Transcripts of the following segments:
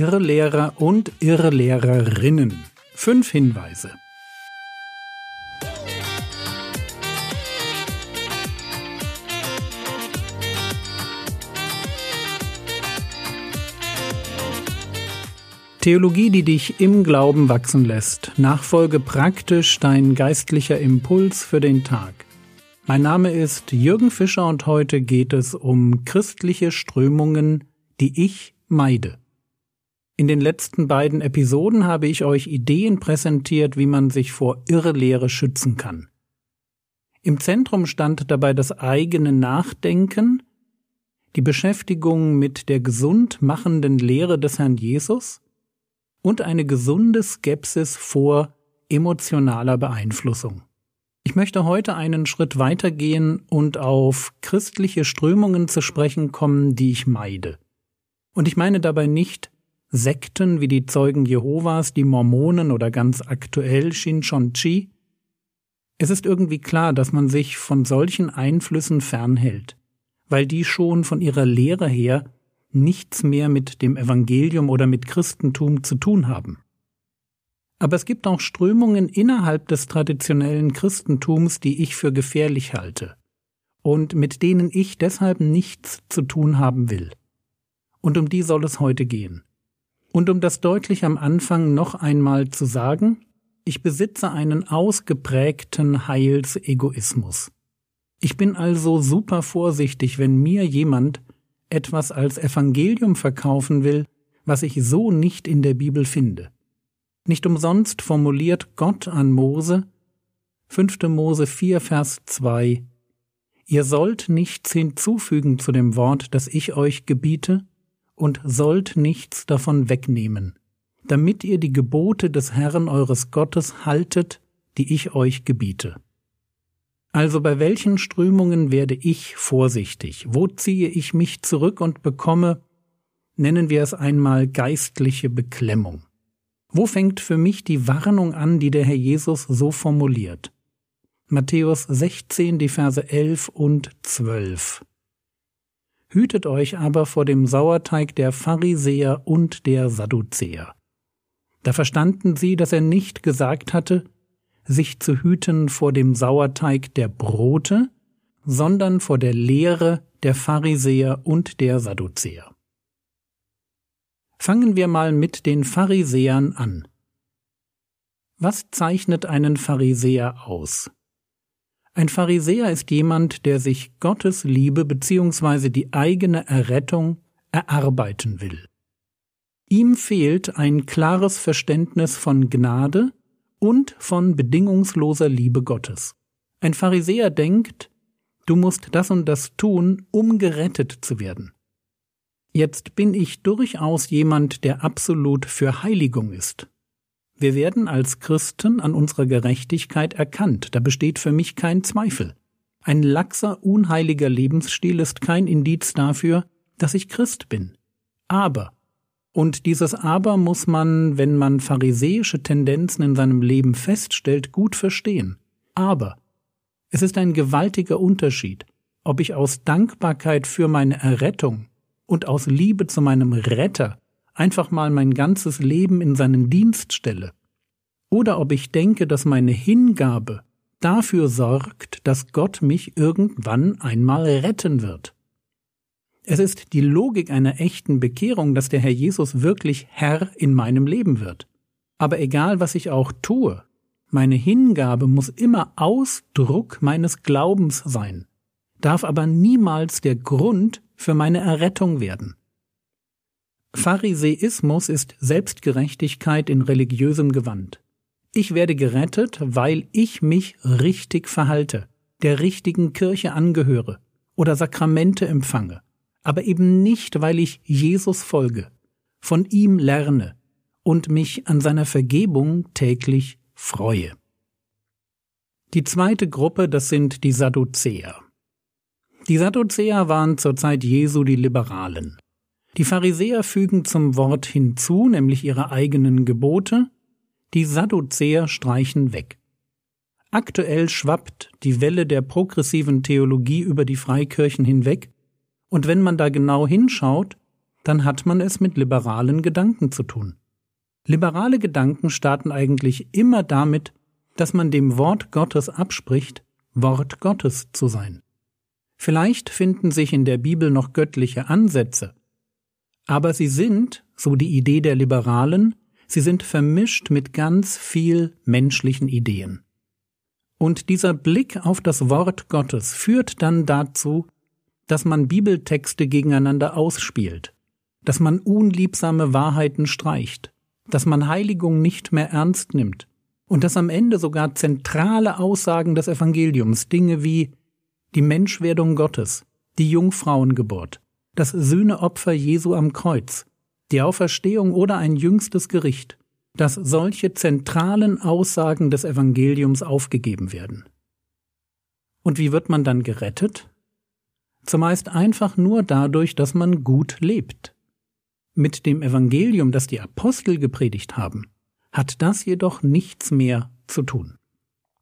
Irrlehrer und Irrlehrerinnen. Fünf Hinweise. Theologie, die dich im Glauben wachsen lässt. Nachfolge praktisch dein geistlicher Impuls für den Tag. Mein Name ist Jürgen Fischer und heute geht es um christliche Strömungen, die ich meide. In den letzten beiden Episoden habe ich euch Ideen präsentiert, wie man sich vor Irrlehre schützen kann. Im Zentrum stand dabei das eigene Nachdenken, die Beschäftigung mit der gesund machenden Lehre des Herrn Jesus und eine gesunde Skepsis vor emotionaler Beeinflussung. Ich möchte heute einen Schritt weitergehen und auf christliche Strömungen zu sprechen kommen, die ich meide. Und ich meine dabei nicht Sekten wie die Zeugen Jehovas, die Mormonen oder ganz aktuell Shinchonchi. Es ist irgendwie klar, dass man sich von solchen Einflüssen fernhält, weil die schon von ihrer Lehre her nichts mehr mit dem Evangelium oder mit Christentum zu tun haben. Aber es gibt auch Strömungen innerhalb des traditionellen Christentums, die ich für gefährlich halte und mit denen ich deshalb nichts zu tun haben will. Und um die soll es heute gehen. Und um das deutlich am Anfang noch einmal zu sagen, ich besitze einen ausgeprägten Heilsegoismus. Ich bin also super vorsichtig, wenn mir jemand etwas als Evangelium verkaufen will, was ich so nicht in der Bibel finde. Nicht umsonst formuliert Gott an Mose 5. Mose 4, Vers 2 Ihr sollt nichts hinzufügen zu dem Wort, das ich euch gebiete, und sollt nichts davon wegnehmen, damit ihr die Gebote des Herrn eures Gottes haltet, die ich euch gebiete. Also bei welchen Strömungen werde ich vorsichtig? Wo ziehe ich mich zurück und bekomme, nennen wir es einmal, geistliche Beklemmung? Wo fängt für mich die Warnung an, die der Herr Jesus so formuliert? Matthäus 16, die Verse 11 und 12. Hütet euch aber vor dem Sauerteig der Pharisäer und der Sadduzäer. Da verstanden sie, dass er nicht gesagt hatte, sich zu hüten vor dem Sauerteig der Brote, sondern vor der Lehre der Pharisäer und der Sadduzäer. Fangen wir mal mit den Pharisäern an. Was zeichnet einen Pharisäer aus? Ein Pharisäer ist jemand, der sich Gottes Liebe bzw. die eigene Errettung erarbeiten will. Ihm fehlt ein klares Verständnis von Gnade und von bedingungsloser Liebe Gottes. Ein Pharisäer denkt, du musst das und das tun, um gerettet zu werden. Jetzt bin ich durchaus jemand, der absolut für Heiligung ist. Wir werden als Christen an unserer Gerechtigkeit erkannt, da besteht für mich kein Zweifel. Ein laxer, unheiliger Lebensstil ist kein Indiz dafür, dass ich Christ bin. Aber und dieses Aber muss man, wenn man pharisäische Tendenzen in seinem Leben feststellt, gut verstehen. Aber es ist ein gewaltiger Unterschied, ob ich aus Dankbarkeit für meine Errettung und aus Liebe zu meinem Retter einfach mal mein ganzes Leben in seinen Dienst stelle, oder ob ich denke, dass meine Hingabe dafür sorgt, dass Gott mich irgendwann einmal retten wird. Es ist die Logik einer echten Bekehrung, dass der Herr Jesus wirklich Herr in meinem Leben wird. Aber egal, was ich auch tue, meine Hingabe muss immer Ausdruck meines Glaubens sein, darf aber niemals der Grund für meine Errettung werden. Pharisäismus ist Selbstgerechtigkeit in religiösem Gewand. Ich werde gerettet, weil ich mich richtig verhalte, der richtigen Kirche angehöre oder Sakramente empfange aber eben nicht, weil ich Jesus folge, von ihm lerne und mich an seiner Vergebung täglich freue. Die zweite Gruppe, das sind die Sadduzäer. Die Sadduzäer waren zur Zeit Jesu die Liberalen. Die Pharisäer fügen zum Wort hinzu, nämlich ihre eigenen Gebote, die Sadduzäer streichen weg. Aktuell schwappt die Welle der progressiven Theologie über die Freikirchen hinweg und wenn man da genau hinschaut, dann hat man es mit liberalen Gedanken zu tun. Liberale Gedanken starten eigentlich immer damit, dass man dem Wort Gottes abspricht, Wort Gottes zu sein. Vielleicht finden sich in der Bibel noch göttliche Ansätze, aber sie sind, so die Idee der Liberalen, sie sind vermischt mit ganz viel menschlichen Ideen. Und dieser Blick auf das Wort Gottes führt dann dazu, dass man Bibeltexte gegeneinander ausspielt, dass man unliebsame Wahrheiten streicht, dass man Heiligung nicht mehr ernst nimmt und dass am Ende sogar zentrale Aussagen des Evangeliums, Dinge wie die Menschwerdung Gottes, die Jungfrauengeburt, das Sühneopfer Jesu am Kreuz, die Auferstehung oder ein jüngstes Gericht, dass solche zentralen Aussagen des Evangeliums aufgegeben werden. Und wie wird man dann gerettet? Zumeist einfach nur dadurch, dass man gut lebt. Mit dem Evangelium, das die Apostel gepredigt haben, hat das jedoch nichts mehr zu tun.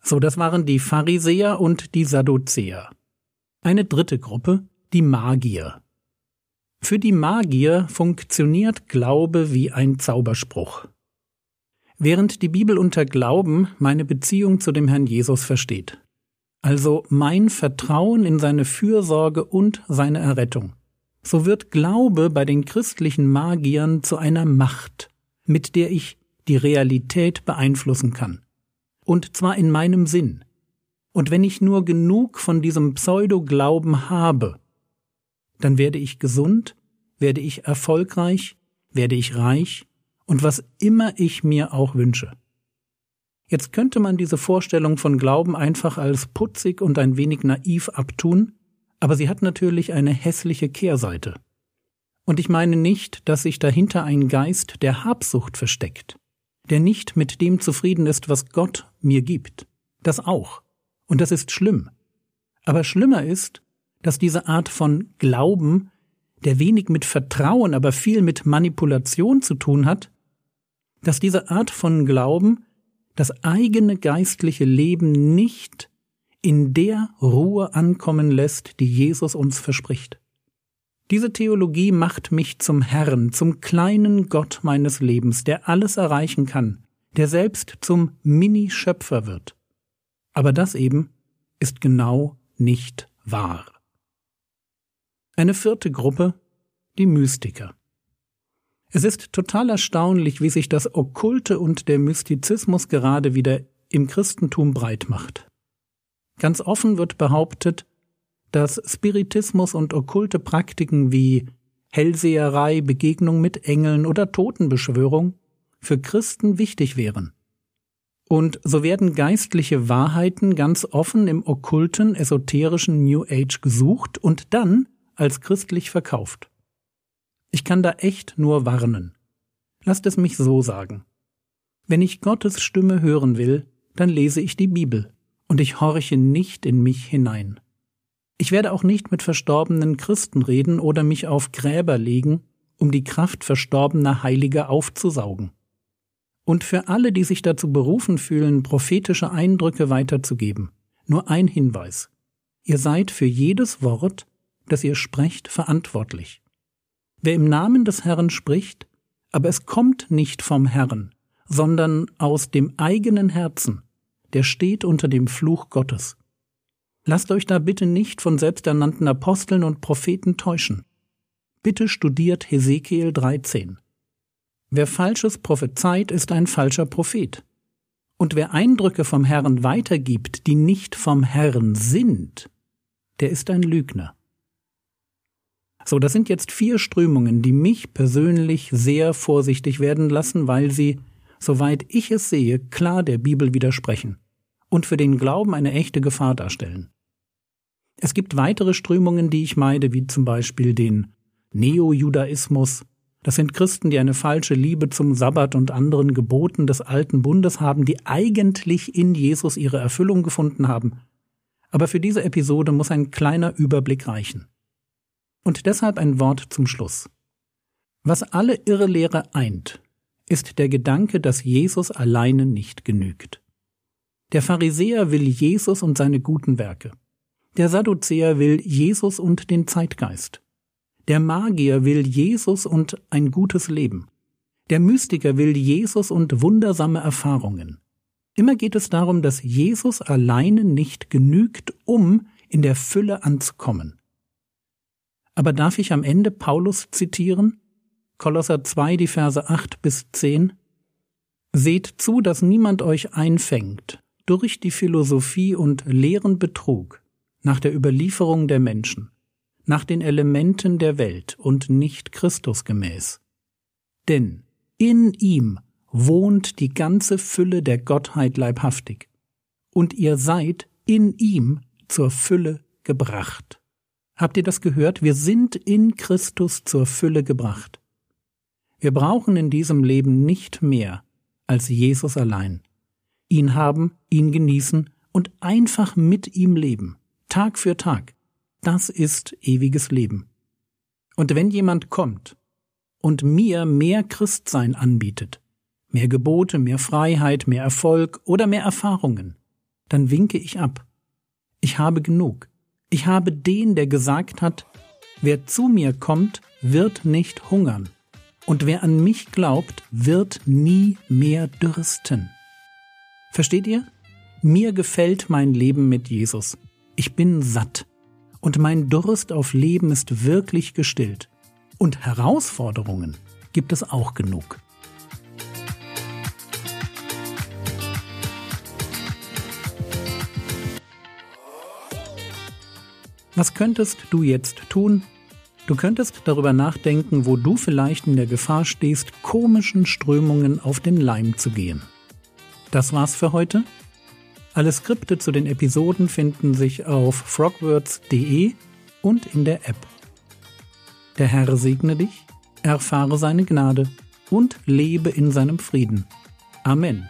So, das waren die Pharisäer und die Sadduzäer. Eine dritte Gruppe, die Magier. Für die Magier funktioniert Glaube wie ein Zauberspruch. Während die Bibel unter Glauben meine Beziehung zu dem Herrn Jesus versteht. Also mein Vertrauen in seine Fürsorge und seine Errettung. So wird Glaube bei den christlichen Magiern zu einer Macht, mit der ich die Realität beeinflussen kann. Und zwar in meinem Sinn. Und wenn ich nur genug von diesem Pseudo-Glauben habe, dann werde ich gesund, werde ich erfolgreich, werde ich reich und was immer ich mir auch wünsche. Jetzt könnte man diese Vorstellung von Glauben einfach als putzig und ein wenig naiv abtun, aber sie hat natürlich eine hässliche Kehrseite. Und ich meine nicht, dass sich dahinter ein Geist der Habsucht versteckt, der nicht mit dem zufrieden ist, was Gott mir gibt. Das auch. Und das ist schlimm. Aber schlimmer ist, dass diese Art von Glauben, der wenig mit Vertrauen, aber viel mit Manipulation zu tun hat, dass diese Art von Glauben das eigene geistliche Leben nicht in der Ruhe ankommen lässt, die Jesus uns verspricht. Diese Theologie macht mich zum Herrn, zum kleinen Gott meines Lebens, der alles erreichen kann, der selbst zum Mini-Schöpfer wird. Aber das eben ist genau nicht wahr. Eine vierte Gruppe, die Mystiker. Es ist total erstaunlich, wie sich das Okkulte und der Mystizismus gerade wieder im Christentum breit macht. Ganz offen wird behauptet, dass Spiritismus und okkulte Praktiken wie Hellseherei, Begegnung mit Engeln oder Totenbeschwörung für Christen wichtig wären. Und so werden geistliche Wahrheiten ganz offen im okkulten, esoterischen New Age gesucht und dann als christlich verkauft. Ich kann da echt nur warnen. Lasst es mich so sagen. Wenn ich Gottes Stimme hören will, dann lese ich die Bibel und ich horche nicht in mich hinein. Ich werde auch nicht mit verstorbenen Christen reden oder mich auf Gräber legen, um die Kraft verstorbener Heiliger aufzusaugen. Und für alle, die sich dazu berufen fühlen, prophetische Eindrücke weiterzugeben, nur ein Hinweis. Ihr seid für jedes Wort, das ihr sprecht, verantwortlich. Wer im Namen des Herrn spricht, aber es kommt nicht vom Herrn, sondern aus dem eigenen Herzen, der steht unter dem Fluch Gottes. Lasst euch da bitte nicht von selbsternannten Aposteln und Propheten täuschen. Bitte studiert Hesekiel 13. Wer Falsches prophezeit, ist ein falscher Prophet. Und wer Eindrücke vom Herrn weitergibt, die nicht vom Herrn sind, der ist ein Lügner. So, das sind jetzt vier Strömungen, die mich persönlich sehr vorsichtig werden lassen, weil sie, soweit ich es sehe, klar der Bibel widersprechen und für den Glauben eine echte Gefahr darstellen. Es gibt weitere Strömungen, die ich meide, wie zum Beispiel den Neo-Judaismus. Das sind Christen, die eine falsche Liebe zum Sabbat und anderen Geboten des alten Bundes haben, die eigentlich in Jesus ihre Erfüllung gefunden haben. Aber für diese Episode muss ein kleiner Überblick reichen. Und deshalb ein Wort zum Schluss. Was alle Irrlehre eint, ist der Gedanke, dass Jesus alleine nicht genügt. Der Pharisäer will Jesus und seine guten Werke. Der Sadduzäer will Jesus und den Zeitgeist. Der Magier will Jesus und ein gutes Leben. Der Mystiker will Jesus und wundersame Erfahrungen. Immer geht es darum, dass Jesus alleine nicht genügt, um in der Fülle anzukommen. Aber darf ich am Ende Paulus zitieren? Kolosser 2, die Verse 8 bis 10. Seht zu, dass niemand euch einfängt durch die Philosophie und leeren Betrug nach der Überlieferung der Menschen, nach den Elementen der Welt und nicht Christusgemäß. Denn in ihm wohnt die ganze Fülle der Gottheit leibhaftig, und ihr seid in ihm zur Fülle gebracht. Habt ihr das gehört? Wir sind in Christus zur Fülle gebracht. Wir brauchen in diesem Leben nicht mehr als Jesus allein. Ihn haben, ihn genießen und einfach mit ihm leben, Tag für Tag. Das ist ewiges Leben. Und wenn jemand kommt und mir mehr Christsein anbietet, mehr Gebote, mehr Freiheit, mehr Erfolg oder mehr Erfahrungen, dann winke ich ab. Ich habe genug. Ich habe den, der gesagt hat, wer zu mir kommt, wird nicht hungern. Und wer an mich glaubt, wird nie mehr dürsten. Versteht ihr? Mir gefällt mein Leben mit Jesus. Ich bin satt. Und mein Durst auf Leben ist wirklich gestillt. Und Herausforderungen gibt es auch genug. Was könntest du jetzt tun? Du könntest darüber nachdenken, wo du vielleicht in der Gefahr stehst, komischen Strömungen auf den Leim zu gehen. Das war's für heute. Alle Skripte zu den Episoden finden sich auf frogwords.de und in der App. Der Herr segne dich, erfahre seine Gnade und lebe in seinem Frieden. Amen.